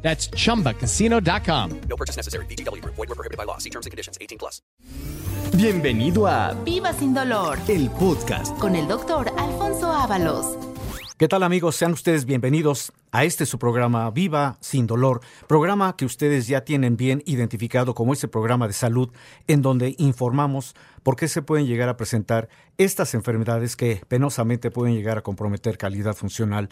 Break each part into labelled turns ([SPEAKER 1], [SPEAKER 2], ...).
[SPEAKER 1] That's chumbacasino.com.
[SPEAKER 2] No purchase necessary. BGW. Void were prohibited by law. See terms and conditions. 18 plus.
[SPEAKER 3] Bienvenido a
[SPEAKER 4] Viva sin dolor
[SPEAKER 3] el podcast.
[SPEAKER 4] con el doctor Alfonso Ábalos.
[SPEAKER 5] ¿Qué tal amigos? Sean ustedes bienvenidos a este su programa Viva sin dolor, programa que ustedes ya tienen bien identificado como ese programa de salud en donde informamos por qué se pueden llegar a presentar estas enfermedades que penosamente pueden llegar a comprometer calidad funcional,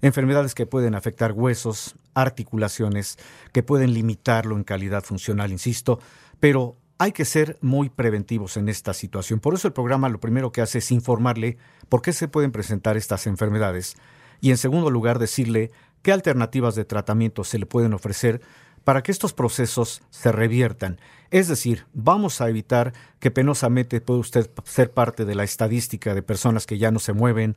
[SPEAKER 5] enfermedades que pueden afectar huesos, articulaciones, que pueden limitarlo en calidad funcional, insisto, pero hay que ser muy preventivos en esta situación. Por eso el programa lo primero que hace es informarle por qué se pueden presentar estas enfermedades y en segundo lugar decirle qué alternativas de tratamiento se le pueden ofrecer para que estos procesos se reviertan. Es decir, vamos a evitar que penosamente pueda usted ser parte de la estadística de personas que ya no se mueven,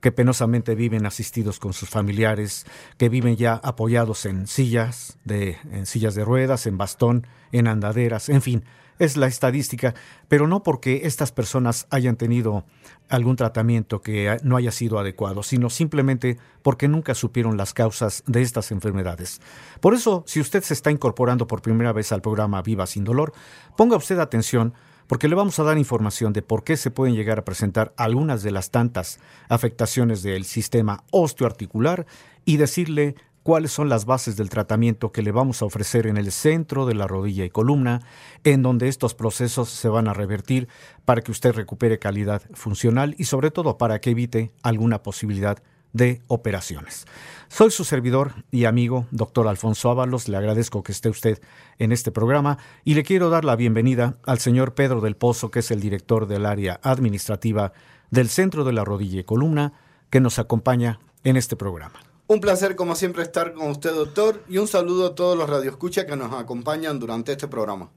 [SPEAKER 5] que penosamente viven asistidos con sus familiares, que viven ya apoyados en sillas de sillas de ruedas, en bastón, en andaderas, en fin, es la estadística, pero no porque estas personas hayan tenido algún tratamiento que no haya sido adecuado, sino simplemente porque nunca supieron las causas de estas enfermedades. Por eso, si usted se está incorporando por primera vez al programa Viva sin dolor, ponga usted atención porque le vamos a dar información de por qué se pueden llegar a presentar algunas de las tantas afectaciones del sistema osteoarticular y decirle cuáles son las bases del tratamiento que le vamos a ofrecer en el centro de la rodilla y columna, en donde estos procesos se van a revertir para que usted recupere calidad funcional y sobre todo para que evite alguna posibilidad de operaciones. Soy su servidor y amigo, doctor Alfonso Ábalos. Le agradezco que esté usted en este programa y le quiero dar la bienvenida al señor Pedro del Pozo, que es el director del área administrativa del Centro de la Rodilla y Columna, que nos acompaña en este programa.
[SPEAKER 6] Un placer, como siempre, estar con usted, doctor, y un saludo a todos los radioescuchas que nos acompañan durante este programa.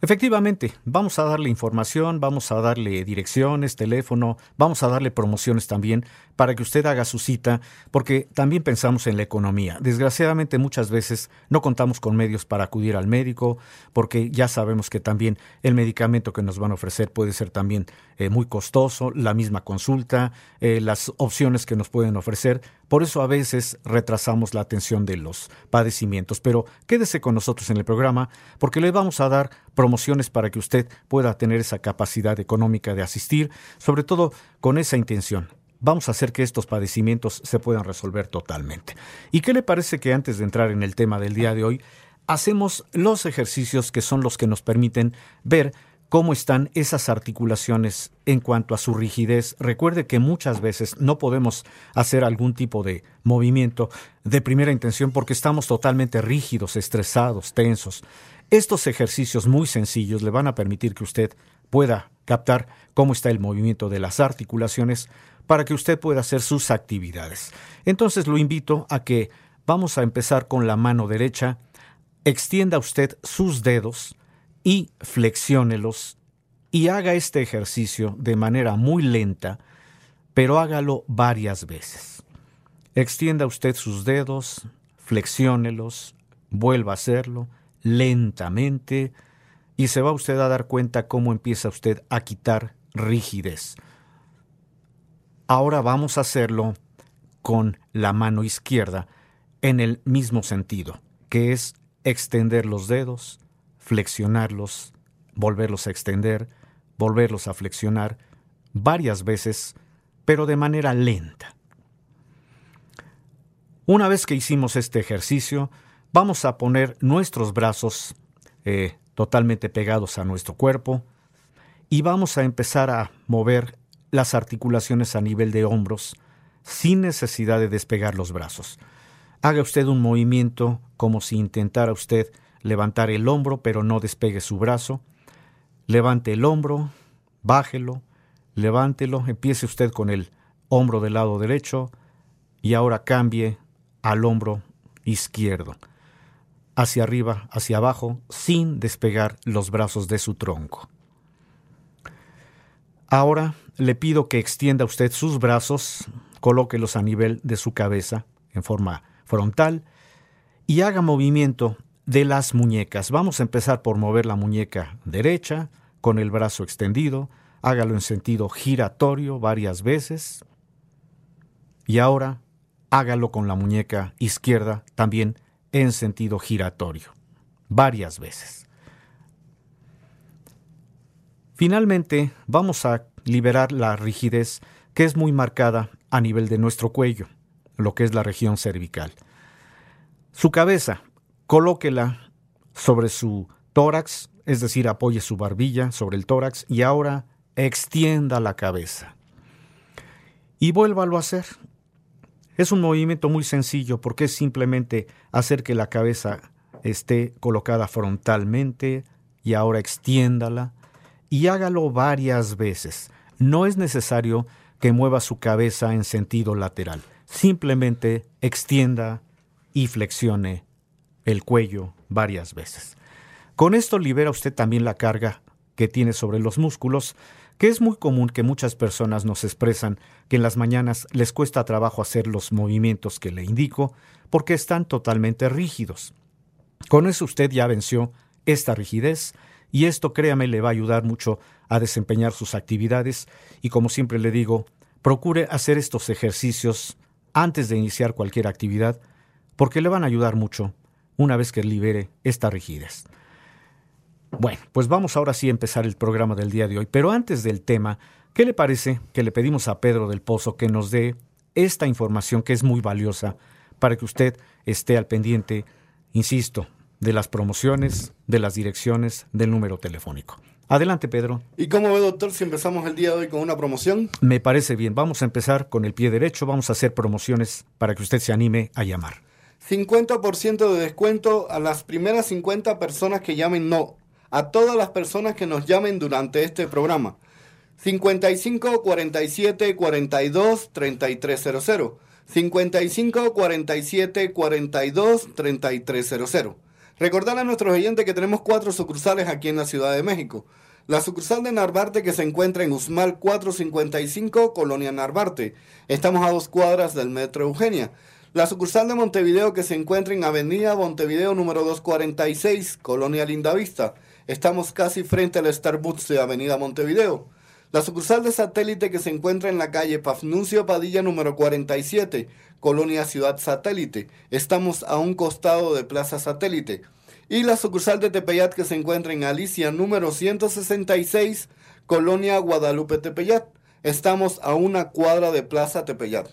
[SPEAKER 5] Efectivamente, vamos a darle información, vamos a darle direcciones, teléfono, vamos a darle promociones también para que usted haga su cita, porque también pensamos en la economía. Desgraciadamente muchas veces no contamos con medios para acudir al médico, porque ya sabemos que también el medicamento que nos van a ofrecer puede ser también eh, muy costoso, la misma consulta, eh, las opciones que nos pueden ofrecer. Por eso a veces retrasamos la atención de los padecimientos. Pero quédese con nosotros en el programa, porque le vamos a dar promociones para que usted pueda tener esa capacidad económica de asistir, sobre todo con esa intención. Vamos a hacer que estos padecimientos se puedan resolver totalmente. ¿Y qué le parece que antes de entrar en el tema del día de hoy, hacemos los ejercicios que son los que nos permiten ver cómo están esas articulaciones en cuanto a su rigidez. Recuerde que muchas veces no podemos hacer algún tipo de movimiento de primera intención porque estamos totalmente rígidos, estresados, tensos. Estos ejercicios muy sencillos le van a permitir que usted pueda captar cómo está el movimiento de las articulaciones para que usted pueda hacer sus actividades. Entonces lo invito a que vamos a empezar con la mano derecha, extienda usted sus dedos, y flexiónelos y haga este ejercicio de manera muy lenta, pero hágalo varias veces. Extienda usted sus dedos, flexiónelos, vuelva a hacerlo lentamente y se va usted a dar cuenta cómo empieza usted a quitar rigidez. Ahora vamos a hacerlo con la mano izquierda en el mismo sentido, que es extender los dedos, flexionarlos, volverlos a extender, volverlos a flexionar varias veces, pero de manera lenta. Una vez que hicimos este ejercicio, vamos a poner nuestros brazos eh, totalmente pegados a nuestro cuerpo y vamos a empezar a mover las articulaciones a nivel de hombros sin necesidad de despegar los brazos. Haga usted un movimiento como si intentara usted levantar el hombro, pero no despegue su brazo. Levante el hombro, bájelo, levántelo, empiece usted con el hombro del lado derecho y ahora cambie al hombro izquierdo. hacia arriba, hacia abajo, sin despegar los brazos de su tronco. Ahora le pido que extienda usted sus brazos, colóquelos a nivel de su cabeza, en forma frontal, y haga movimiento de las muñecas. Vamos a empezar por mover la muñeca derecha con el brazo extendido, hágalo en sentido giratorio varias veces, y ahora hágalo con la muñeca izquierda también en sentido giratorio, varias veces. Finalmente, vamos a liberar la rigidez que es muy marcada a nivel de nuestro cuello, lo que es la región cervical. Su cabeza, colóquela sobre su tórax, es decir, apoye su barbilla sobre el tórax y ahora extienda la cabeza. Y vuélvalo a hacer. Es un movimiento muy sencillo porque es simplemente hacer que la cabeza esté colocada frontalmente y ahora extiéndala y hágalo varias veces. No es necesario que mueva su cabeza en sentido lateral. Simplemente extienda y flexione el cuello varias veces. Con esto libera usted también la carga que tiene sobre los músculos que es muy común que muchas personas nos expresan que en las mañanas les cuesta trabajo hacer los movimientos que le indico porque están totalmente rígidos. Con eso usted ya venció esta rigidez y esto créame le va a ayudar mucho a desempeñar sus actividades y como siempre le digo, procure hacer estos ejercicios antes de iniciar cualquier actividad porque le van a ayudar mucho una vez que libere esta rigidez. Bueno, pues vamos ahora sí a empezar el programa del día de hoy. Pero antes del tema, ¿qué le parece que le pedimos a Pedro del Pozo que nos dé esta información que es muy valiosa para que usted esté al pendiente, insisto, de las promociones, de las direcciones, del número telefónico? Adelante, Pedro.
[SPEAKER 6] ¿Y cómo ve, doctor, si empezamos el día de hoy con una promoción?
[SPEAKER 5] Me parece bien. Vamos a empezar con el pie derecho. Vamos a hacer promociones para que usted se anime a llamar.
[SPEAKER 6] 50% de descuento a las primeras 50 personas que llamen no a todas las personas que nos llamen durante este programa. 55 47 42 3300. 55 47 42 3300. Recordar a nuestros oyentes que tenemos cuatro sucursales aquí en la Ciudad de México. La sucursal de Narvarte que se encuentra en Usmal 455, Colonia Narvarte. Estamos a dos cuadras del Metro Eugenia. La sucursal de Montevideo que se encuentra en Avenida Montevideo número 246, Colonia Lindavista. Estamos casi frente al Starbucks de Avenida Montevideo. La sucursal de satélite que se encuentra en la calle Pafnuncio Padilla número 47, Colonia Ciudad Satélite. Estamos a un costado de Plaza Satélite. Y la sucursal de Tepeyat que se encuentra en Alicia número 166, Colonia Guadalupe Tepeyat. Estamos a una cuadra de Plaza Tepeyat.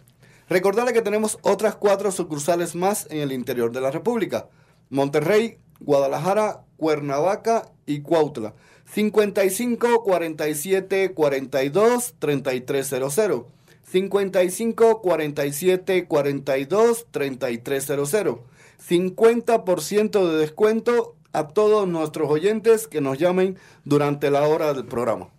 [SPEAKER 6] Recordarle que tenemos otras cuatro sucursales más en el interior de la República. Monterrey, Guadalajara, Cuernavaca y Cuautla. 55 47 42 3300. 55 47 42 3300. 50% de descuento a todos nuestros oyentes que nos llamen durante la hora del programa.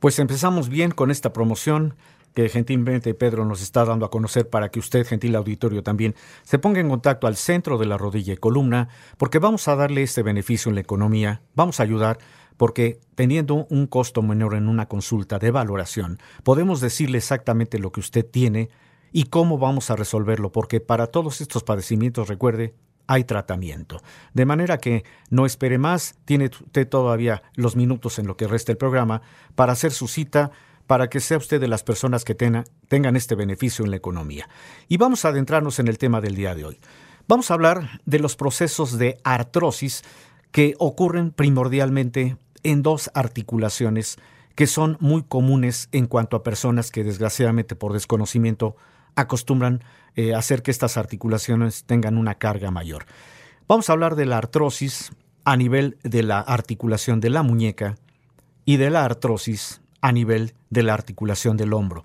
[SPEAKER 5] Pues empezamos bien con esta promoción que gentilmente Pedro nos está dando a conocer para que usted, gentil auditorio, también se ponga en contacto al centro de la rodilla y columna, porque vamos a darle este beneficio en la economía, vamos a ayudar, porque teniendo un costo menor en una consulta de valoración, podemos decirle exactamente lo que usted tiene y cómo vamos a resolverlo, porque para todos estos padecimientos, recuerde, hay tratamiento. De manera que no espere más, tiene usted todavía los minutos en lo que resta el programa para hacer su cita para que sea usted de las personas que tengan este beneficio en la economía. Y vamos a adentrarnos en el tema del día de hoy. Vamos a hablar de los procesos de artrosis que ocurren primordialmente en dos articulaciones que son muy comunes en cuanto a personas que desgraciadamente por desconocimiento acostumbran eh, hacer que estas articulaciones tengan una carga mayor. Vamos a hablar de la artrosis a nivel de la articulación de la muñeca y de la artrosis a nivel de la articulación del hombro.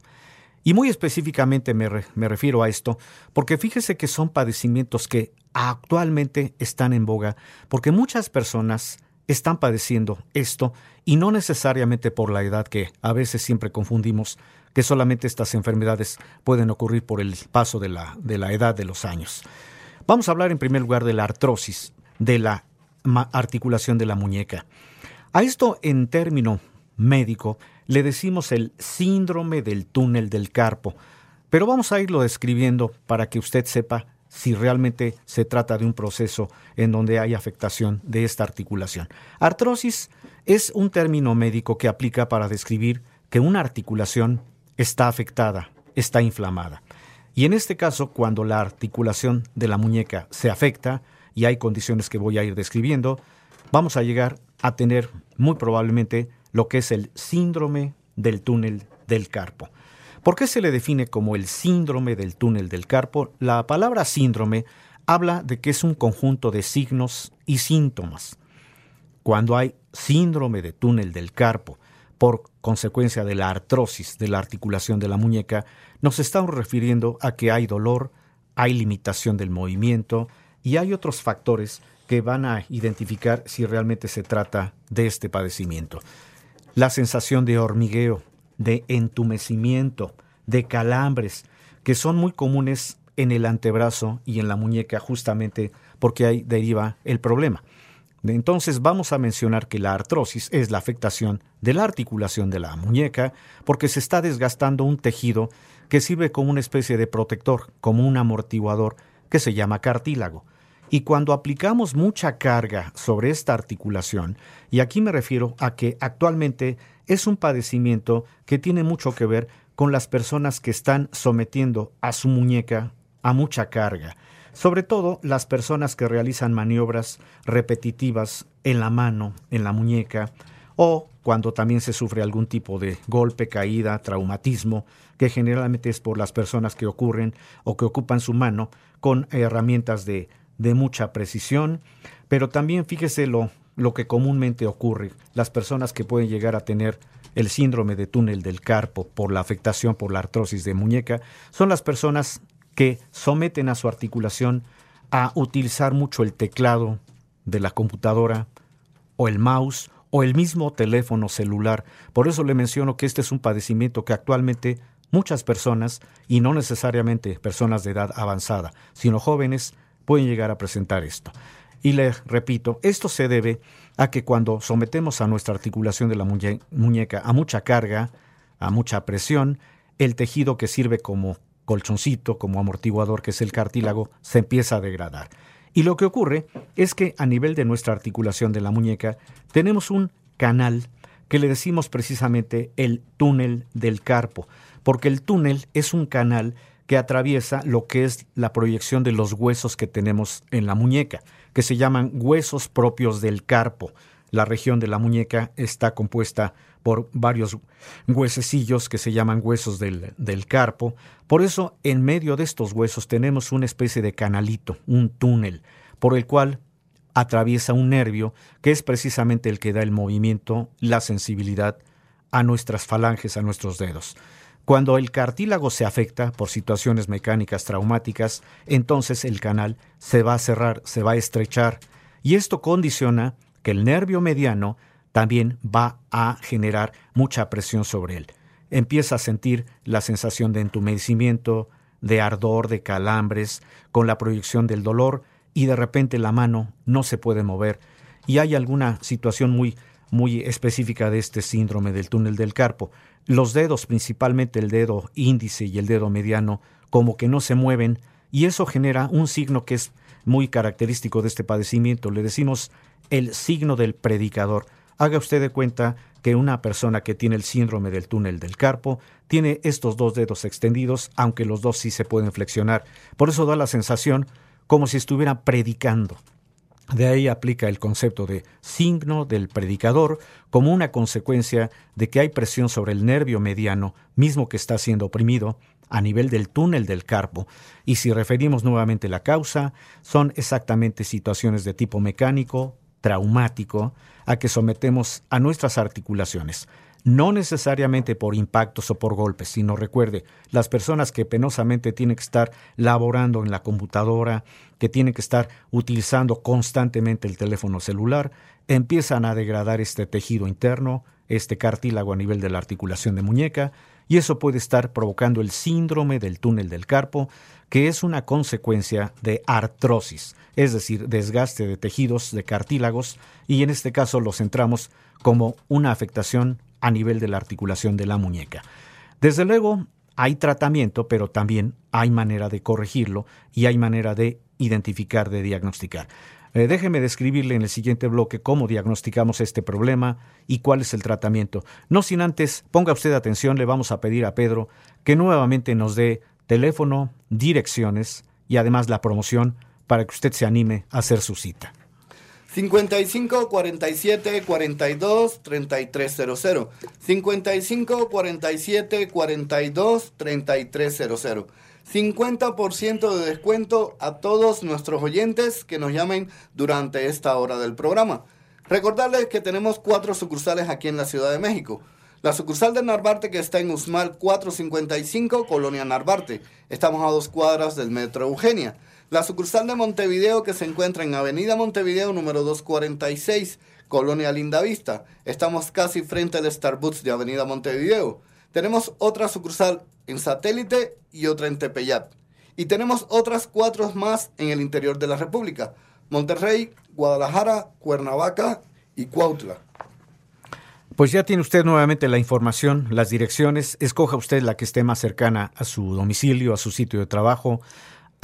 [SPEAKER 5] Y muy específicamente me, me, refiero a esto porque fíjese que son padecimientos que actualmente están en boga porque muchas personas están padeciendo esto y no necesariamente por la edad que a veces siempre confundimos que solamente estas enfermedades pueden ocurrir por el paso de la, de la edad de los años. Vamos a hablar en primer lugar de la artrosis, de la articulación de la muñeca. A esto en término médico le decimos el síndrome del túnel del carpo, pero vamos a irlo describiendo para que usted sepa si realmente se trata de un proceso en donde hay afectación de esta articulación. Artrosis es un término médico que aplica para describir que una articulación está afectada, está inflamada. Y en este caso, cuando la articulación de la muñeca se afecta, y hay condiciones que voy a ir describiendo, vamos a llegar a tener muy probablemente lo que es el síndrome del túnel del carpo. ¿Por qué se le define como el síndrome del túnel del carpo? La palabra síndrome habla de que es un conjunto de signos y síntomas. Cuando hay síndrome de túnel del carpo por consecuencia de la artrosis de la articulación de la muñeca, nos estamos refiriendo a que hay dolor, hay limitación del movimiento y hay otros factores que van a identificar si realmente se trata de este padecimiento. La sensación de hormigueo, de entumecimiento, de calambres, que son muy comunes en el antebrazo y en la muñeca justamente porque ahí deriva el problema. Entonces vamos a mencionar que la artrosis es la afectación de la articulación de la muñeca porque se está desgastando un tejido que sirve como una especie de protector, como un amortiguador que se llama cartílago. Y cuando aplicamos mucha carga sobre esta articulación, y aquí me refiero a que actualmente es un padecimiento que tiene mucho que ver con las personas que están sometiendo a su muñeca a mucha carga, sobre todo las personas que realizan maniobras repetitivas en la mano, en la muñeca, o cuando también se sufre algún tipo de golpe, caída, traumatismo, que generalmente es por las personas que ocurren o que ocupan su mano con herramientas de, de mucha precisión, pero también fíjese lo, lo que comúnmente ocurre, las personas que pueden llegar a tener el síndrome de túnel del carpo por la afectación por la artrosis de muñeca, son las personas que someten a su articulación a utilizar mucho el teclado de la computadora o el mouse o el mismo teléfono celular. Por eso le menciono que este es un padecimiento que actualmente muchas personas, y no necesariamente personas de edad avanzada, sino jóvenes, pueden llegar a presentar esto. Y le repito, esto se debe a que cuando sometemos a nuestra articulación de la muñe muñeca a mucha carga, a mucha presión, el tejido que sirve como colchoncito, como amortiguador, que es el cartílago, se empieza a degradar. Y lo que ocurre es que a nivel de nuestra articulación de la muñeca tenemos un canal que le decimos precisamente el túnel del carpo, porque el túnel es un canal que atraviesa lo que es la proyección de los huesos que tenemos en la muñeca, que se llaman huesos propios del carpo. La región de la muñeca está compuesta por varios huesecillos que se llaman huesos del, del, carpo. Por eso, en medio de estos huesos tenemos una especie de canalito, un túnel, por el cual atraviesa un nervio que es precisamente el que da el movimiento, la sensibilidad a nuestras falanges, a nuestros dedos. Cuando el cartílago se afecta por situaciones mecánicas traumáticas, entonces el canal se va a cerrar, se va a estrechar, y esto condiciona que el nervio mediano también va a generar mucha presión sobre él. Empieza a sentir la sensación de entumecimiento, de ardor, de calambres, con la proyección del dolor, y de repente la mano no se puede mover. Y hay alguna situación muy, muy específica de este síndrome del túnel del carpo. Los dedos, principalmente el dedo índice y el dedo mediano, como que no se mueven, y eso genera un signo que es muy característico de este padecimiento. Le decimos el signo del predicador. Haga usted de cuenta que una persona que tiene el síndrome del túnel del carpo tiene estos dos dedos extendidos, aunque los dos sí se pueden flexionar. Por eso da la sensación como si estuviera predicando. De ahí aplica el concepto de signo del predicador como una consecuencia de que hay presión sobre el nervio mediano, mismo que está siendo oprimido, a nivel del túnel del carpo. Y si referimos nuevamente la causa, son exactamente situaciones de tipo mecánico, traumático, a que sometemos a nuestras articulaciones. No necesariamente por impactos o por golpes, sino recuerde, las personas que penosamente tienen que estar laborando en la computadora, que tienen que estar utilizando constantemente el teléfono celular, empiezan a degradar este tejido interno, este cartílago a nivel de la articulación de muñeca, y eso puede estar provocando el síndrome del túnel del carpo, que es una consecuencia de artrosis, es decir, desgaste de tejidos, de cartílagos, y en este caso lo centramos como una afectación a nivel de la articulación de la muñeca. Desde luego, hay tratamiento, pero también hay manera de corregirlo y hay manera de identificar, de diagnosticar. Eh, déjeme describirle en el siguiente bloque cómo diagnosticamos este problema y cuál es el tratamiento. No sin antes, ponga usted atención, le vamos a pedir a Pedro que nuevamente nos dé teléfono, direcciones y además la promoción para que usted se anime a hacer su cita.
[SPEAKER 6] 55 47 42 3300. 55 47 42 3300. 50% de descuento a todos nuestros oyentes que nos llamen durante esta hora del programa. Recordarles que tenemos cuatro sucursales aquí en la Ciudad de México. La sucursal de Narvarte que está en Usmal 455, Colonia Narvarte. Estamos a dos cuadras del Metro Eugenia. La sucursal de Montevideo que se encuentra en Avenida Montevideo número 246, Colonia Lindavista. Estamos casi frente al Starbucks de Avenida Montevideo. Tenemos otra sucursal en Satélite y otra en Tepeyat. Y tenemos otras cuatro más en el interior de la República. Monterrey, Guadalajara, Cuernavaca y Cuautla.
[SPEAKER 5] Pues ya tiene usted nuevamente la información, las direcciones. Escoja usted la que esté más cercana a su domicilio, a su sitio de trabajo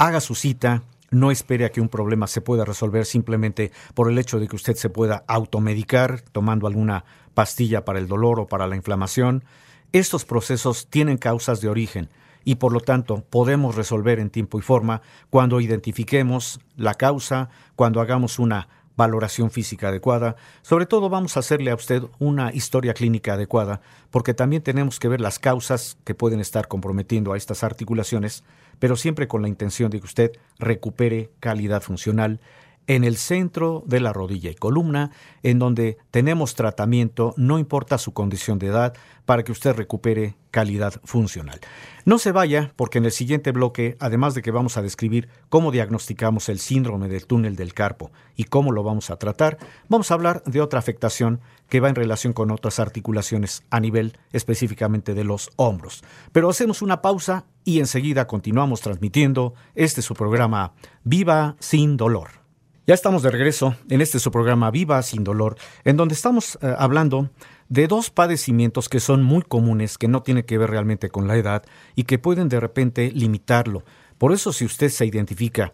[SPEAKER 5] haga su cita, no espere a que un problema se pueda resolver simplemente por el hecho de que usted se pueda automedicar tomando alguna pastilla para el dolor o para la inflamación. Estos procesos tienen causas de origen y por lo tanto podemos resolver en tiempo y forma cuando identifiquemos la causa, cuando hagamos una valoración física adecuada. Sobre todo vamos a hacerle a usted una historia clínica adecuada, porque también tenemos que ver las causas que pueden estar comprometiendo a estas articulaciones, pero siempre con la intención de que usted recupere calidad funcional en el centro de la rodilla y columna, en donde tenemos tratamiento, no importa su condición de edad, para que usted recupere calidad funcional. No se vaya, porque en el siguiente bloque, además de que vamos a describir cómo diagnosticamos el síndrome del túnel del carpo y cómo lo vamos a tratar, vamos a hablar de otra afectación que va en relación con otras articulaciones a nivel específicamente de los hombros. Pero hacemos una pausa y enseguida continuamos transmitiendo este su programa Viva sin dolor. Ya estamos de regreso en este su programa Viva sin dolor, en donde estamos eh, hablando de dos padecimientos que son muy comunes, que no tienen que ver realmente con la edad y que pueden de repente limitarlo. Por eso si usted se identifica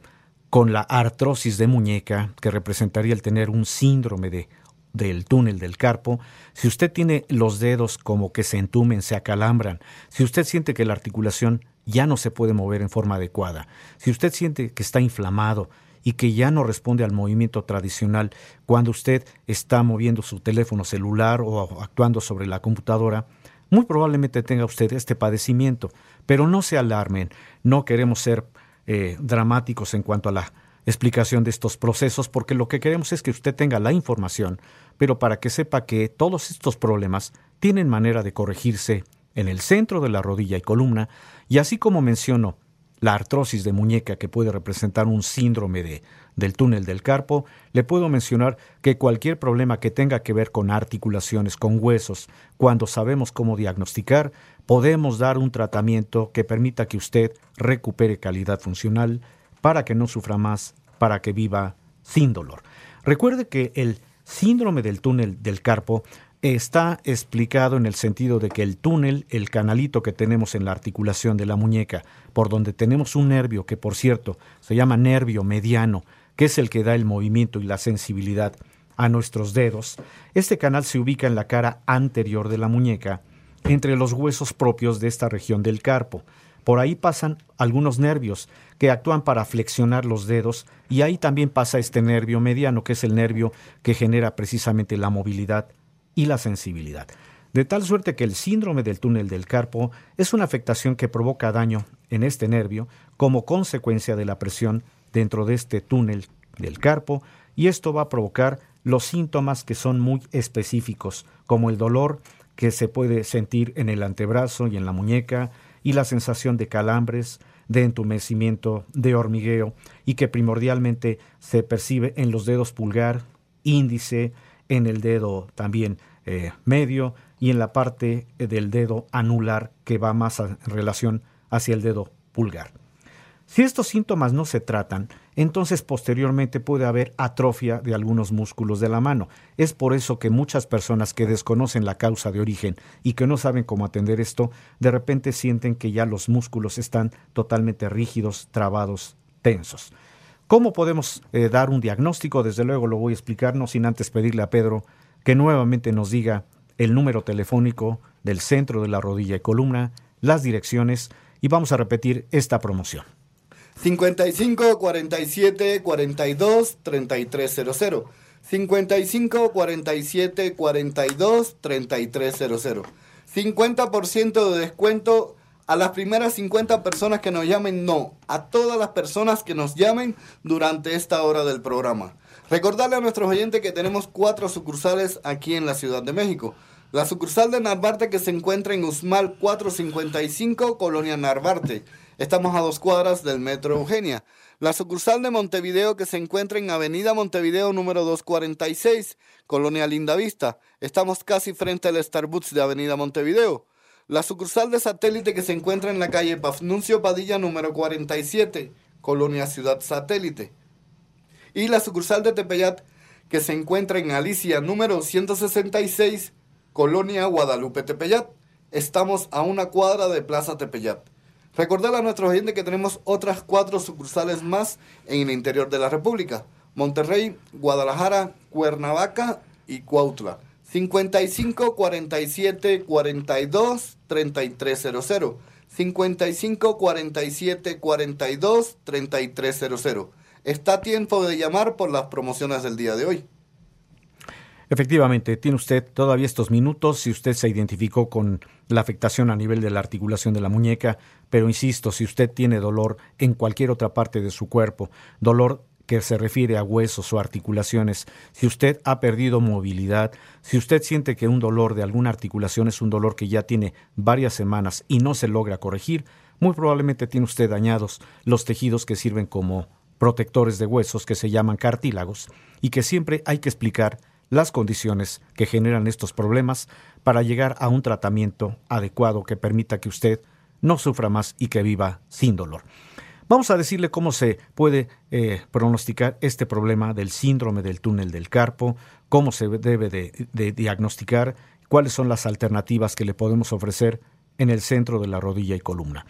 [SPEAKER 5] con la artrosis de muñeca, que representaría el tener un síndrome de del túnel del carpo, si usted tiene los dedos como que se entumen, se acalambran, si usted siente que la articulación ya no se puede mover en forma adecuada, si usted siente que está inflamado, y que ya no responde al movimiento tradicional cuando usted está moviendo su teléfono celular o actuando sobre la computadora, muy probablemente tenga usted este padecimiento. Pero no se alarmen, no queremos ser eh, dramáticos en cuanto a la explicación de estos procesos, porque lo que queremos es que usted tenga la información, pero para que sepa que todos estos problemas tienen manera de corregirse en el centro de la rodilla y columna, y así como menciono, la artrosis de muñeca que puede representar un síndrome de, del túnel del carpo, le puedo mencionar que cualquier problema que tenga que ver con articulaciones, con huesos, cuando sabemos cómo diagnosticar, podemos dar un tratamiento que permita que usted recupere calidad funcional para que no sufra más, para que viva sin dolor. Recuerde que el síndrome del túnel del carpo está explicado en el sentido de que el túnel, el canalito que tenemos en la articulación de la muñeca, por donde tenemos un nervio que por cierto se llama nervio mediano, que es el que da el movimiento y la sensibilidad a nuestros dedos, este canal se ubica en la cara anterior de la muñeca, entre los huesos propios de esta región del carpo. Por ahí pasan algunos nervios que actúan para flexionar los dedos y ahí también pasa este nervio mediano, que es el nervio que genera precisamente la movilidad y la sensibilidad. De tal suerte que el síndrome del túnel del carpo es una afectación que provoca daño en este nervio como consecuencia de la presión dentro de este túnel del carpo y esto va a provocar los síntomas que son muy específicos, como el dolor que se puede sentir en el antebrazo y en la muñeca, y la sensación de calambres, de entumecimiento, de hormigueo, y que primordialmente se percibe en los dedos pulgar, índice, en el dedo también eh, medio y en la parte eh, del dedo anular que va más en relación hacia el dedo pulgar. Si estos síntomas no se tratan, entonces posteriormente puede haber atrofia de algunos músculos de la mano. Es por eso que muchas personas que desconocen la causa de origen y que no saben cómo atender esto, de repente sienten que ya los músculos están totalmente rígidos, trabados, tensos. ¿Cómo podemos eh, dar un diagnóstico? Desde luego lo voy a explicar, no sin antes pedirle a Pedro que nuevamente nos diga el número telefónico del centro de la rodilla y columna, las direcciones y vamos a repetir esta promoción.
[SPEAKER 6] 55 47 42 3300. 55 47 42 3300. 50% de descuento a las primeras 50 personas que nos llamen, no, a todas las personas que nos llamen durante esta hora del programa. Recordarle a nuestros oyentes que tenemos cuatro sucursales aquí en la Ciudad de México. La sucursal de Narvarte que se encuentra en Usmal 455, Colonia Narvarte. Estamos a dos cuadras del Metro Eugenia. La sucursal de Montevideo que se encuentra en Avenida Montevideo número 246, Colonia Lindavista. Estamos casi frente al Starbucks de Avenida Montevideo. La sucursal de satélite que se encuentra en la calle Pafnuncio Padilla número 47, Colonia Ciudad Satélite. Y la sucursal de Tepeyat que se encuentra en Alicia número 166, Colonia Guadalupe Tepeyat. Estamos a una cuadra de Plaza Tepeyat. Recordar a nuestros oyentes que tenemos otras cuatro sucursales más en el interior de la República. Monterrey, Guadalajara, Cuernavaca y Cuautla. 55 47 42 3300. 55 47 42 3300. Está a tiempo de llamar por las promociones del día de hoy.
[SPEAKER 5] Efectivamente, tiene usted todavía estos minutos si usted se identificó con la afectación a nivel de la articulación de la muñeca, pero insisto, si usted tiene dolor en cualquier otra parte de su cuerpo, dolor que se refiere a huesos o articulaciones, si usted ha perdido movilidad, si usted siente que un dolor de alguna articulación es un dolor que ya tiene varias semanas y no se logra corregir, muy probablemente tiene usted dañados los tejidos que sirven como protectores de huesos que se llaman cartílagos y que siempre hay que explicar las condiciones que generan estos problemas para llegar a un tratamiento adecuado que permita que usted no sufra más y que viva sin dolor. Vamos a decirle cómo se puede eh, pronosticar este problema del síndrome del túnel del carpo, cómo se debe de, de diagnosticar, cuáles son las alternativas que le podemos ofrecer en el centro de la rodilla y columna.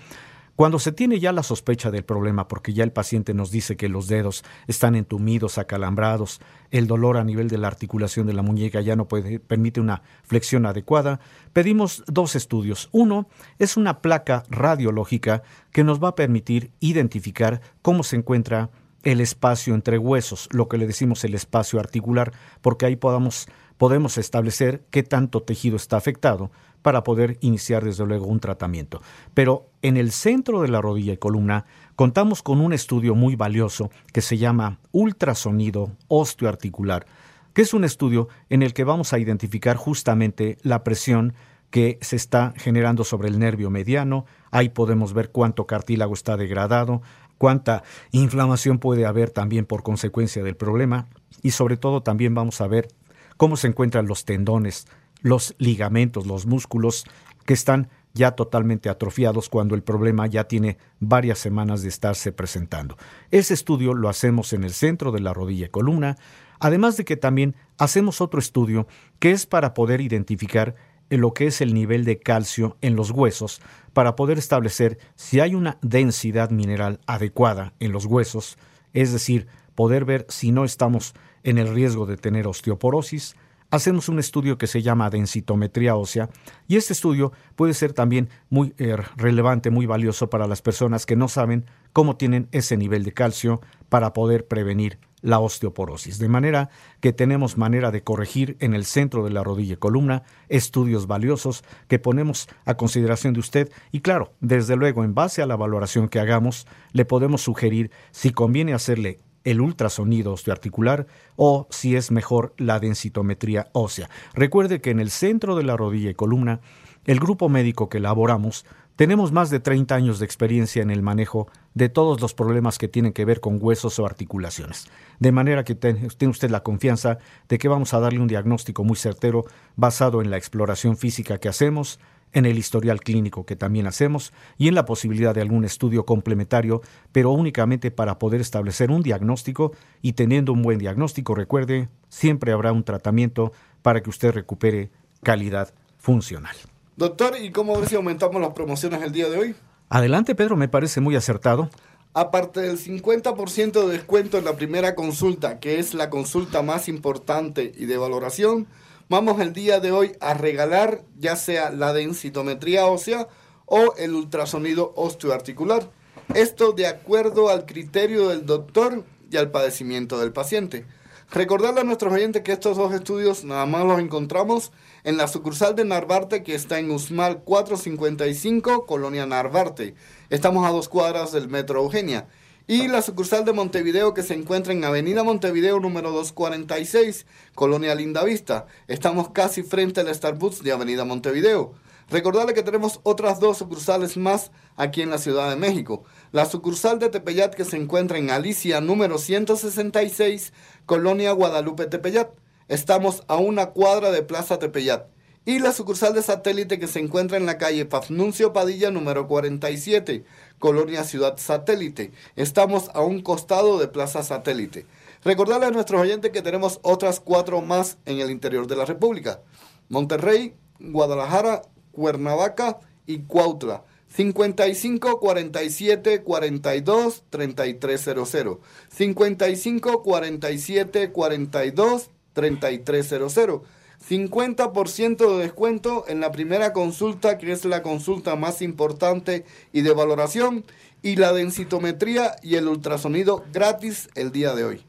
[SPEAKER 5] Cuando se tiene ya la sospecha del problema, porque ya el paciente nos dice que los dedos están entumidos, acalambrados, el dolor a nivel de la articulación de la muñeca ya no puede, permite una flexión adecuada, pedimos dos estudios. Uno es una placa radiológica que nos va a permitir identificar cómo se encuentra el espacio entre huesos, lo que le decimos el espacio articular, porque ahí podamos, podemos establecer qué tanto tejido está afectado para poder iniciar desde luego un tratamiento. Pero en el centro de la rodilla y columna contamos con un estudio muy valioso que se llama ultrasonido osteoarticular, que es un estudio en el que vamos a identificar justamente la presión que se está generando sobre el nervio mediano. Ahí podemos ver cuánto cartílago está degradado, cuánta inflamación puede haber también por consecuencia del problema y sobre todo también vamos a ver cómo se encuentran los tendones, los ligamentos, los músculos que están ya totalmente atrofiados cuando el problema ya tiene varias semanas de estarse presentando. Ese estudio lo hacemos en el centro de la rodilla y columna, además de que también hacemos otro estudio que es para poder identificar lo que es el nivel de calcio en los huesos, para poder establecer si hay una densidad mineral adecuada en los huesos, es decir, poder ver si no estamos en el riesgo de tener osteoporosis, hacemos un estudio que se llama densitometría ósea y este estudio puede ser también muy eh, relevante, muy valioso para las personas que no saben cómo tienen ese nivel de calcio para poder prevenir la osteoporosis. De manera que tenemos manera de corregir en el centro de la rodilla y columna estudios valiosos que ponemos a consideración de usted y claro, desde luego en base a la valoración que hagamos, le podemos sugerir si conviene hacerle el ultrasonido osteoarticular o si es mejor la densitometría ósea. Recuerde que en el centro de la rodilla y columna El grupo médico que elaboramos tenemos más de 30 años de experiencia en el manejo de todos los problemas que tienen que ver con huesos o articulaciones. De manera que tiene usted la confianza de que vamos a darle un diagnóstico muy certero basado en la exploración física que hacemos, en el historial clínico que también hacemos y en la posibilidad de algún estudio complementario, pero únicamente para poder establecer un diagnóstico y teniendo un buen diagnóstico, recuerde, siempre habrá un tratamiento para que usted recupere calidad funcional.
[SPEAKER 6] Doctor, ¿y cómo ver si aumentamos las promociones el día de hoy?
[SPEAKER 5] Adelante, Pedro, me parece muy acertado.
[SPEAKER 6] Aparte del 50% de descuento en la primera consulta, que es la consulta más importante y de valoración, vamos el día de hoy a regalar ya sea la densitometría ósea o el ultrasonido osteoarticular. Esto de acuerdo al criterio del doctor y al padecimiento del paciente. Recordarle a nuestros oyentes que estos dos estudios nada más los encontramos en la sucursal de Narvarte que está en Usmal 455, Colonia Narvarte. Estamos a dos cuadras del Metro Eugenia. Y la sucursal de Montevideo que se encuentra en Avenida Montevideo número 246, Colonia Lindavista. Estamos casi frente al Starbucks de Avenida Montevideo. Recordarle que tenemos otras dos sucursales más aquí en la Ciudad de México. La sucursal de Tepeyat que se encuentra en Alicia número 166, Colonia Guadalupe Tepeyat. Estamos a una cuadra de Plaza Tepeyat. Y la sucursal de satélite que se encuentra en la calle Pafnuncio Padilla número 47, Colonia Ciudad Satélite. Estamos a un costado de Plaza Satélite. Recordarle a nuestros oyentes que tenemos otras cuatro más en el interior de la República. Monterrey, Guadalajara, Cuernavaca y Cuautla. 55 47 42 3300. 55 47 42 3300. 50% de descuento en la primera consulta, que es la consulta más importante y de valoración, y la densitometría y el ultrasonido gratis el día de hoy.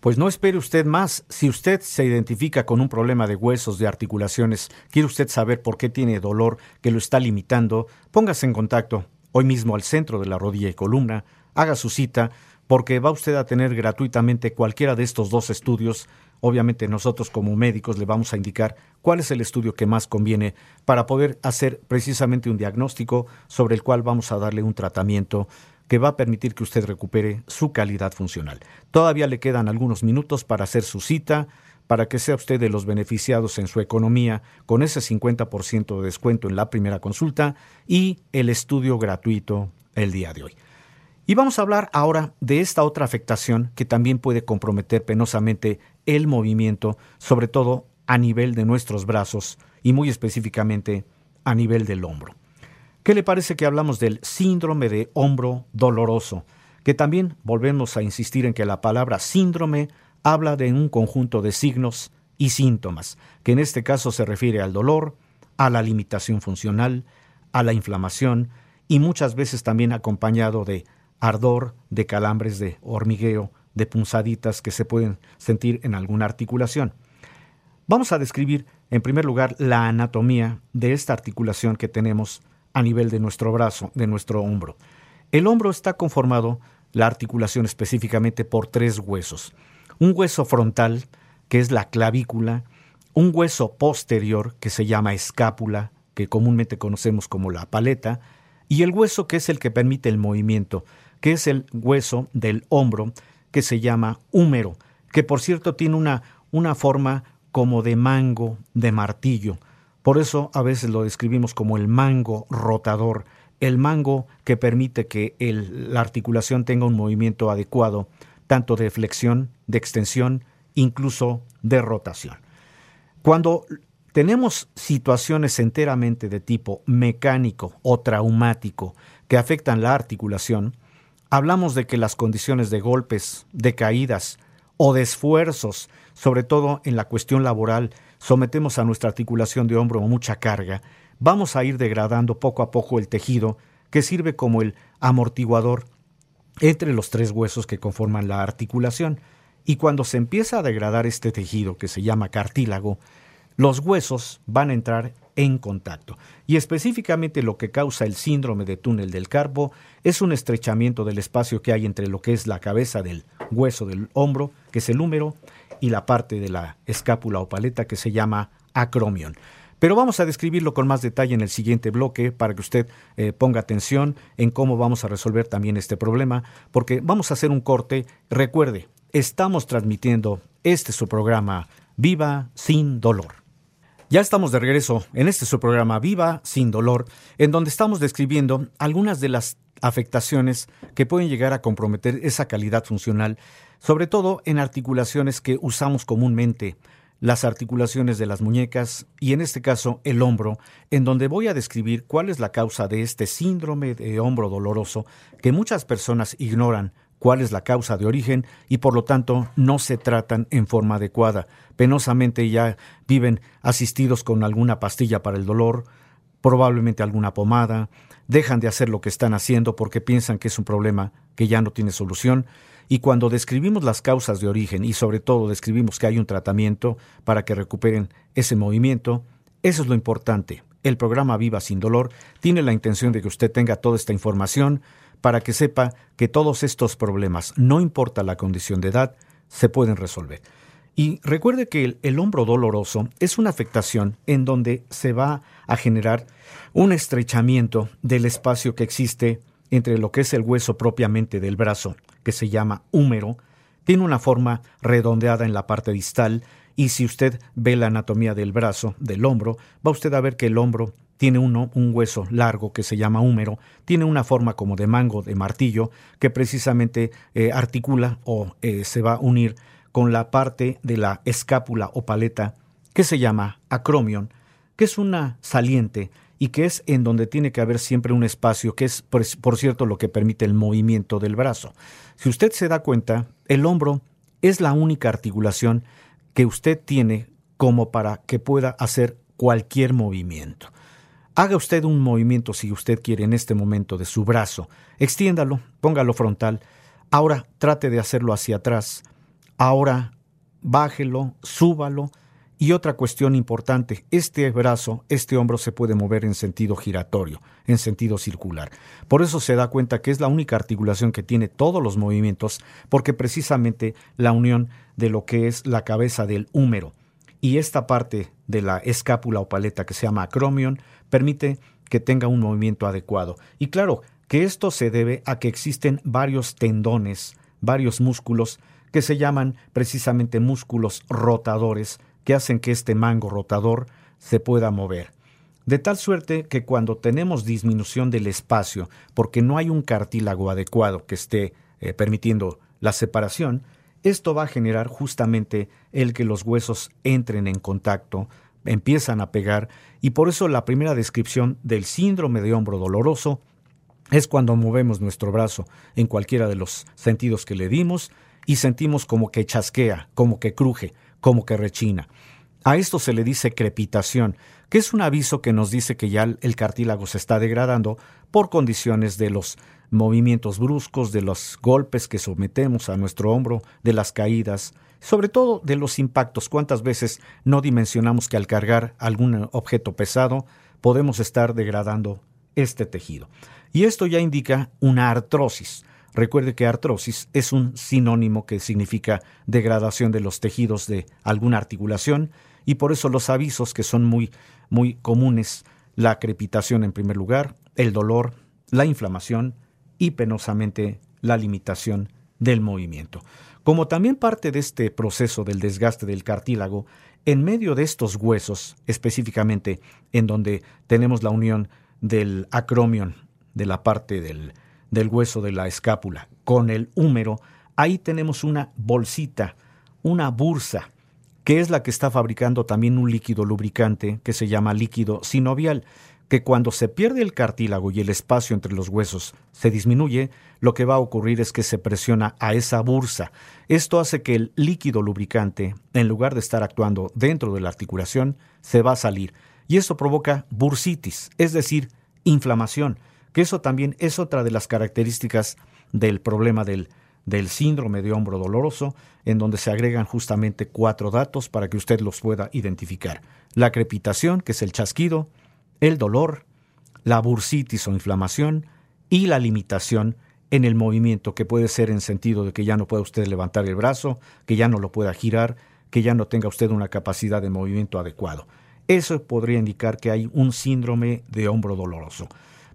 [SPEAKER 5] Pues no espere usted más. Si usted se identifica con un problema de huesos, de articulaciones, quiere usted saber por qué tiene dolor que lo está limitando, póngase en contacto hoy mismo al centro de la rodilla y columna, haga su cita, porque va usted a tener gratuitamente cualquiera de estos dos estudios. Obviamente nosotros como médicos le vamos a indicar cuál es el estudio que más conviene para poder hacer precisamente un diagnóstico sobre el cual vamos a darle un tratamiento que va a permitir que usted recupere su calidad funcional. Todavía le quedan algunos minutos para hacer su cita, para que sea usted de los beneficiados en su economía con ese 50% de descuento en la primera consulta y el estudio gratuito el día de hoy. Y vamos a hablar ahora de esta otra afectación que también puede comprometer penosamente el movimiento, sobre todo a nivel de nuestros brazos y muy específicamente a nivel del hombro. ¿Qué le parece que hablamos del síndrome de hombro doloroso? Que también volvemos a insistir en que la palabra síndrome habla de un conjunto de signos y síntomas, que en este caso se refiere al dolor, a la limitación funcional, a la inflamación y muchas veces también acompañado de ardor, de calambres de hormigueo, de punzaditas que se pueden sentir en alguna articulación. Vamos a describir en primer lugar la anatomía de esta articulación que tenemos a nivel de nuestro brazo, de nuestro hombro. El hombro está conformado, la articulación específicamente, por tres huesos. Un hueso frontal, que es la clavícula, un hueso posterior, que se llama escápula, que comúnmente conocemos como la paleta, y el hueso que es el que permite el movimiento, que es el hueso del hombro, que se llama húmero, que por cierto tiene una, una forma como de mango, de martillo. Por eso a veces lo describimos como el mango rotador, el mango que permite que la articulación tenga un movimiento adecuado, tanto de flexión, de extensión, incluso de rotación. Cuando tenemos situaciones enteramente de tipo mecánico o traumático que afectan la articulación, hablamos de que las condiciones de golpes, de caídas o de esfuerzos, sobre todo en la cuestión laboral, sometemos a nuestra articulación de hombro mucha carga, vamos a ir degradando poco a poco el tejido que sirve como el amortiguador entre los tres huesos que conforman la articulación. Y cuando se empieza a degradar este tejido que se llama cartílago, los huesos van a entrar en contacto. Y específicamente lo que causa el síndrome de túnel del carpo es un estrechamiento del espacio que hay entre lo que es la cabeza del hueso del hombro, que es el húmero, y la parte de la escápula o paleta que se llama acromion. Pero vamos a describirlo con más detalle en el siguiente bloque para que usted eh, ponga atención en cómo vamos a resolver también este problema, porque vamos a hacer un corte. Recuerde, estamos transmitiendo este su programa Viva sin dolor. Ya estamos de regreso en este su programa Viva sin dolor, en donde estamos describiendo algunas de las afectaciones que pueden llegar a comprometer esa calidad funcional, sobre todo en articulaciones que usamos comúnmente, las articulaciones de las muñecas y en este caso el hombro, en donde voy a describir cuál es la causa de este síndrome de hombro doloroso que muchas personas ignoran cuál es la causa de origen y por lo tanto no se tratan en forma adecuada. Penosamente ya viven asistidos con alguna pastilla para el dolor, probablemente alguna pomada, dejan de hacer lo que están haciendo porque piensan que es un problema que ya no tiene solución y cuando describimos las causas de origen y sobre todo describimos que hay un tratamiento para que recuperen ese movimiento, eso es lo importante. El programa Viva sin Dolor tiene la intención de que usted tenga toda esta información para que sepa que todos estos problemas, no importa la condición de edad, se pueden resolver. Y recuerde que el, hombro doloroso es una afectación en donde se va a generar un estrechamiento del espacio que existe entre lo que es el hueso propiamente del brazo que se llama húmero, tiene una forma redondeada en la parte distal y si usted ve la anatomía del brazo, del hombro, va usted a ver que el hombro tiene uno, un hueso largo que se llama húmero, tiene una forma como de mango de martillo que precisamente eh, articula o eh, se va a unir con la parte de la escápula o paleta que se llama acromion, que es una saliente y que es en donde tiene que haber siempre un espacio, que es, por, por, cierto, lo que permite el movimiento del brazo. Si usted se da cuenta, el hombro es la única articulación que usted tiene como para que pueda hacer cualquier movimiento. Haga usted un movimiento si usted quiere en este momento de su brazo, extiéndalo, póngalo frontal, ahora trate de hacerlo hacia atrás, ahora bájelo, súbalo, y otra cuestión importante, este brazo, este hombro se puede mover en sentido giratorio, en sentido circular. Por eso se da cuenta que es la única articulación que tiene todos los movimientos, porque precisamente la unión de lo que es la cabeza del húmero y esta parte de la escápula o paleta que se llama acromion permite que tenga un movimiento adecuado. Y claro, que esto se debe a que existen varios tendones, varios músculos que se llaman precisamente músculos rotadores, que hacen que este mango rotador se pueda mover. De tal suerte que cuando tenemos disminución del espacio, porque no hay un cartílago adecuado que esté eh, permitiendo la separación, esto va a generar justamente el que los huesos entren en contacto, empiezan a pegar, y por eso la primera descripción del síndrome de hombro doloroso es cuando movemos nuestro brazo en cualquiera de los sentidos que le dimos y sentimos como que chasquea, como que cruje, como que rechina. A esto se le dice crepitación, que es un aviso que nos dice que ya el cartílago se está degradando por condiciones de los movimientos bruscos, de los golpes que sometemos a nuestro hombro, de las caídas, sobre todo de los impactos. ¿Cuántas veces no dimensionamos que al cargar algún objeto pesado podemos estar degradando este tejido? Y esto ya indica una artrosis. Recuerde que artrosis es un sinónimo que significa degradación de los tejidos de alguna articulación y por eso los avisos que son muy muy comunes, la crepitación en primer lugar, el dolor, la inflamación y penosamente la limitación del movimiento. Como también parte de este proceso del desgaste del cartílago, en medio de estos huesos, específicamente en donde tenemos la unión del acromion, de la parte del, del hueso de la escápula con el húmero, ahí tenemos una bolsita, una bursa, que es la que está fabricando también un líquido lubricante que se llama líquido sinovial, que cuando se pierde el cartílago y el espacio entre los huesos se disminuye, lo que va a ocurrir es que se presiona a esa bursa. Esto hace que el líquido lubricante, en lugar de estar actuando dentro de la articulación, se va a salir. Y eso provoca bursitis, es decir, inflamación que eso también es otra de las características del problema del, del síndrome de hombro doloroso, en donde se agregan justamente cuatro datos para que usted los pueda identificar. La crepitación, que es el chasquido, el dolor, la bursitis o inflamación y la limitación en el movimiento, que puede ser en sentido de que ya no pueda usted levantar el brazo, que ya no lo pueda girar, que ya no tenga usted una capacidad de movimiento adecuado. eso podría indicar que hay un síndrome de hombro doloroso.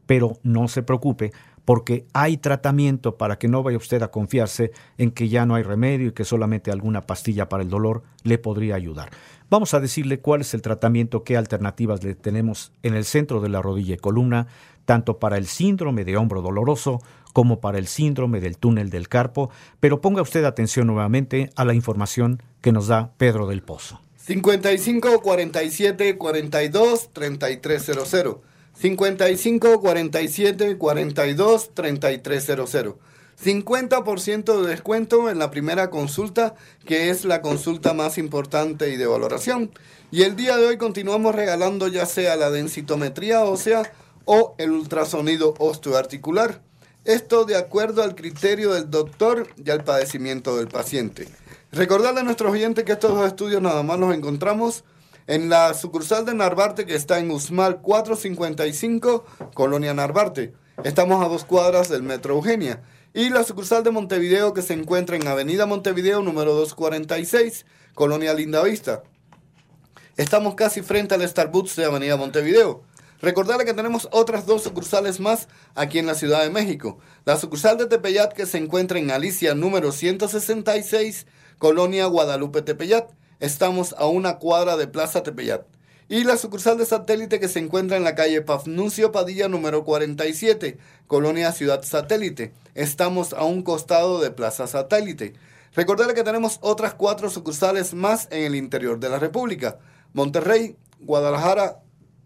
[SPEAKER 5] Pero no se preocupe, porque hay tratamiento para que no vaya usted a confiarse en que ya no hay remedio y que solamente alguna pastilla para el dolor le podría ayudar. Vamos a decirle cuál es el tratamiento, qué alternativas le tenemos en el centro de la rodilla y columna, tanto para el síndrome de hombro doloroso como para el síndrome del túnel del carpo, pero ponga usted atención nuevamente a la información que nos da Pedro del Pozo.
[SPEAKER 6] 55 47 42 3300. 55 47 42 3300. 50% de descuento en la primera consulta, que es la consulta más importante y de valoración. Y el día de hoy continuamos regalando ya sea la densitometría ósea o el ultrasonido osteoarticular. Esto de acuerdo al criterio del doctor y al padecimiento del paciente. Recordarle a nuestros oyentes que estos dos estudios nada más los encontramos en la sucursal de Narvarte que está en Usmal 455, Colonia Narvarte. Estamos a dos cuadras del Metro Eugenia. Y la sucursal de Montevideo que se encuentra en Avenida Montevideo número 246, Colonia Lindavista. Estamos casi frente al Starbucks de Avenida Montevideo. Recordarle que tenemos otras dos sucursales más aquí en la Ciudad de México. La sucursal de Tepeyat que se encuentra en Alicia número 166, Colonia Guadalupe Tepeyat. Estamos a una cuadra de Plaza Tepeyat. Y la sucursal de satélite que se encuentra en la calle Pafnuncio Padilla número 47, Colonia Ciudad Satélite. Estamos a un costado de Plaza Satélite. Recordarle que tenemos otras cuatro sucursales más en el interior de la República. Monterrey, Guadalajara,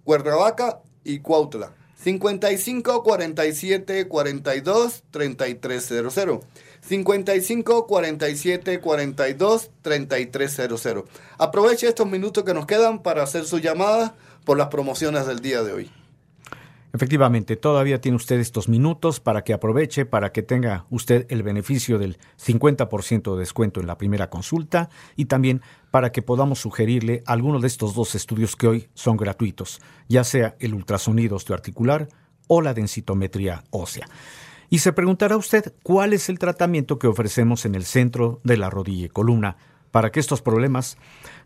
[SPEAKER 6] Cuernavaca y Cuautla. 55 47 42 3300. 55 47 42 3300. Aproveche estos minutos que nos quedan para hacer su llamada por las promociones del día de hoy.
[SPEAKER 5] Efectivamente, todavía tiene usted estos minutos para que aproveche, para que tenga usted el beneficio del 50% de descuento en la primera consulta y también para que podamos sugerirle alguno de estos dos estudios que hoy son gratuitos, ya sea el ultrasonido osteoarticular o la densitometría ósea. Y se preguntará usted cuál es el tratamiento que ofrecemos en el centro de la rodilla y columna para que estos problemas,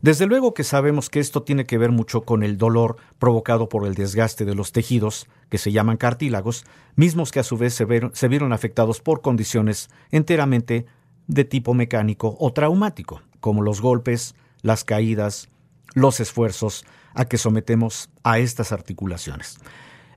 [SPEAKER 5] desde luego que sabemos que esto tiene que ver mucho con el dolor provocado por el desgaste de los tejidos, que se llaman cartílagos, mismos que a su vez se, se vieron afectados por condiciones enteramente de tipo mecánico o traumático, como los golpes, las caídas, los esfuerzos a que sometemos a estas articulaciones.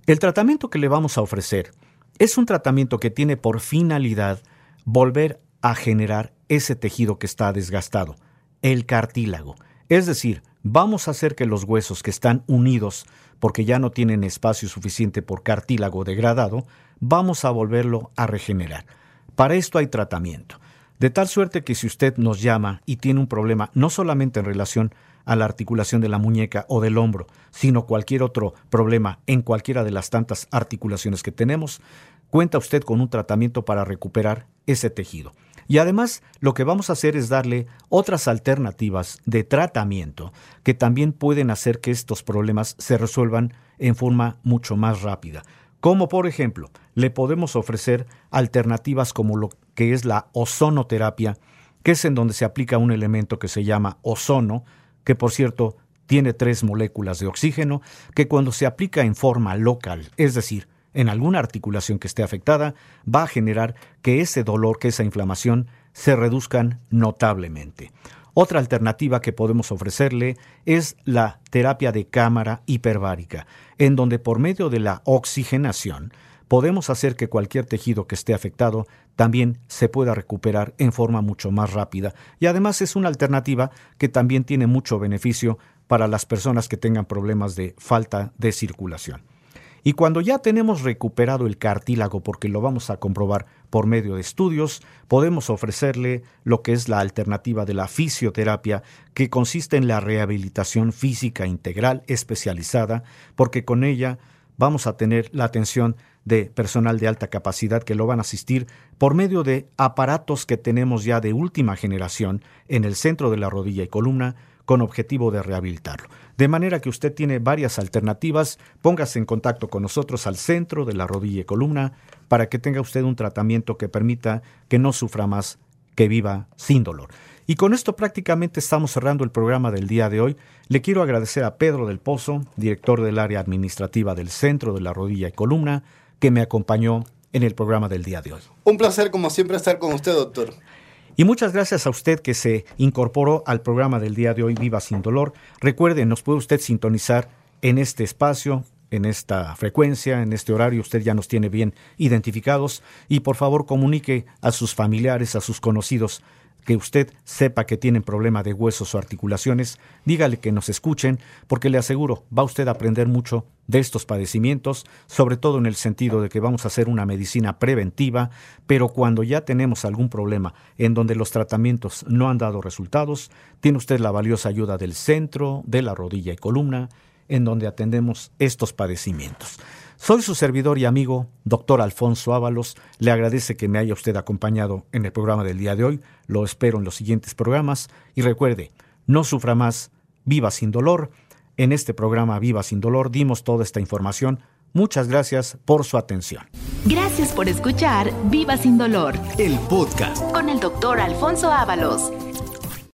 [SPEAKER 5] El tratamiento que le vamos a ofrecer es un tratamiento que tiene por finalidad volver a generar ese tejido que está desgastado, el cartílago. Es decir, vamos a hacer que los huesos que están unidos porque ya no tienen espacio suficiente por cartílago degradado, vamos a volverlo a regenerar. Para esto hay tratamiento. De tal suerte que si usted nos llama y tiene un problema no solamente en relación a la articulación de la muñeca o del hombro, sino cualquier otro problema en cualquiera de las tantas articulaciones que tenemos, cuenta usted con un tratamiento para recuperar ese tejido. Y además lo que vamos a hacer es darle otras alternativas de tratamiento que también pueden hacer que estos problemas se resuelvan en forma mucho más rápida. Como por ejemplo, le podemos ofrecer alternativas como lo que es la ozonoterapia, que es en donde se aplica un elemento que se llama ozono, que por cierto tiene tres moléculas de oxígeno, que cuando se aplica en forma local, es decir, en alguna articulación que esté afectada, va a generar que ese dolor, que esa inflamación se reduzcan notablemente. Otra alternativa que podemos ofrecerle es la terapia de cámara hiperbárica, en donde por medio de la oxigenación podemos hacer que cualquier tejido que esté afectado también se pueda recuperar en forma mucho más rápida. Y además es una alternativa que también tiene mucho beneficio para las personas que tengan problemas de falta de circulación. Y cuando ya tenemos recuperado el cartílago, porque lo vamos a comprobar por medio de estudios, podemos ofrecerle lo que es la alternativa de la fisioterapia, que consiste en la rehabilitación física integral especializada, porque con ella vamos a tener la atención de personal de alta capacidad que lo van a asistir por medio de aparatos que tenemos ya de última generación en el centro de la rodilla y columna con objetivo de rehabilitarlo. De manera que usted tiene varias alternativas, póngase en contacto con nosotros al centro de la rodilla y columna para que tenga usted un tratamiento que permita que no sufra más, que viva sin dolor. Y con esto prácticamente estamos cerrando el programa del día de hoy. Le quiero agradecer a Pedro del Pozo, director del área administrativa del Centro de la Rodilla y Columna, que me acompañó en el programa del día de hoy.
[SPEAKER 6] Un placer, como siempre, estar con usted, doctor.
[SPEAKER 5] Y muchas gracias a usted que se incorporó al programa del día de hoy, Viva Sin Dolor. Recuerde, nos puede usted sintonizar en este espacio, en esta frecuencia, en este horario, usted ya nos tiene bien identificados y por favor comunique a sus familiares, a sus conocidos que usted sepa que tienen problema de huesos o articulaciones, dígale que nos escuchen, porque le aseguro, va usted a aprender mucho de estos padecimientos, sobre todo en el sentido de que vamos a hacer una medicina preventiva, pero cuando ya tenemos algún problema en donde los tratamientos no han dado resultados, tiene usted la valiosa ayuda del centro, de la rodilla y columna, en donde atendemos estos padecimientos. Soy su servidor y amigo, doctor Alfonso Ábalos. Le agradece que me haya usted acompañado en el programa del día de hoy. Lo espero en los siguientes programas. Y recuerde, no sufra más, viva sin dolor. En este programa Viva sin dolor dimos toda esta información. Muchas gracias por su atención.
[SPEAKER 4] Gracias por escuchar Viva sin dolor
[SPEAKER 3] El podcast.
[SPEAKER 4] con el doctor Alfonso Ábalos.